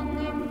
longing